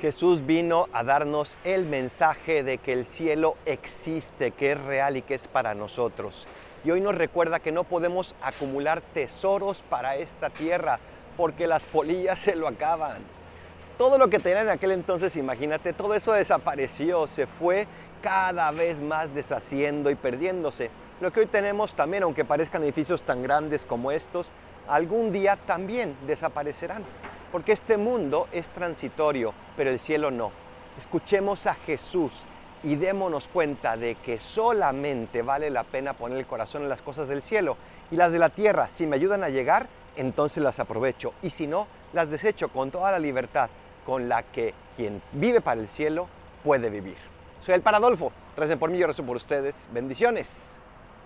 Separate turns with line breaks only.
Jesús vino a darnos el mensaje de que el cielo existe, que es real y que es para nosotros. Y hoy nos recuerda que no podemos acumular tesoros para esta tierra porque las polillas se lo acaban. Todo lo que tenían en aquel entonces, imagínate, todo eso desapareció, se fue cada vez más deshaciendo y perdiéndose. Lo que hoy tenemos también, aunque parezcan edificios tan grandes como estos, algún día también desaparecerán porque este mundo es transitorio, pero el cielo no. Escuchemos a Jesús y démonos cuenta de que solamente vale la pena poner el corazón en las cosas del cielo y las de la tierra. Si me ayudan a llegar, entonces las aprovecho y si no, las desecho con toda la libertad con la que quien vive para el cielo puede vivir. Soy el Paradolfo. Recen por mí, yo rezo por ustedes. Bendiciones.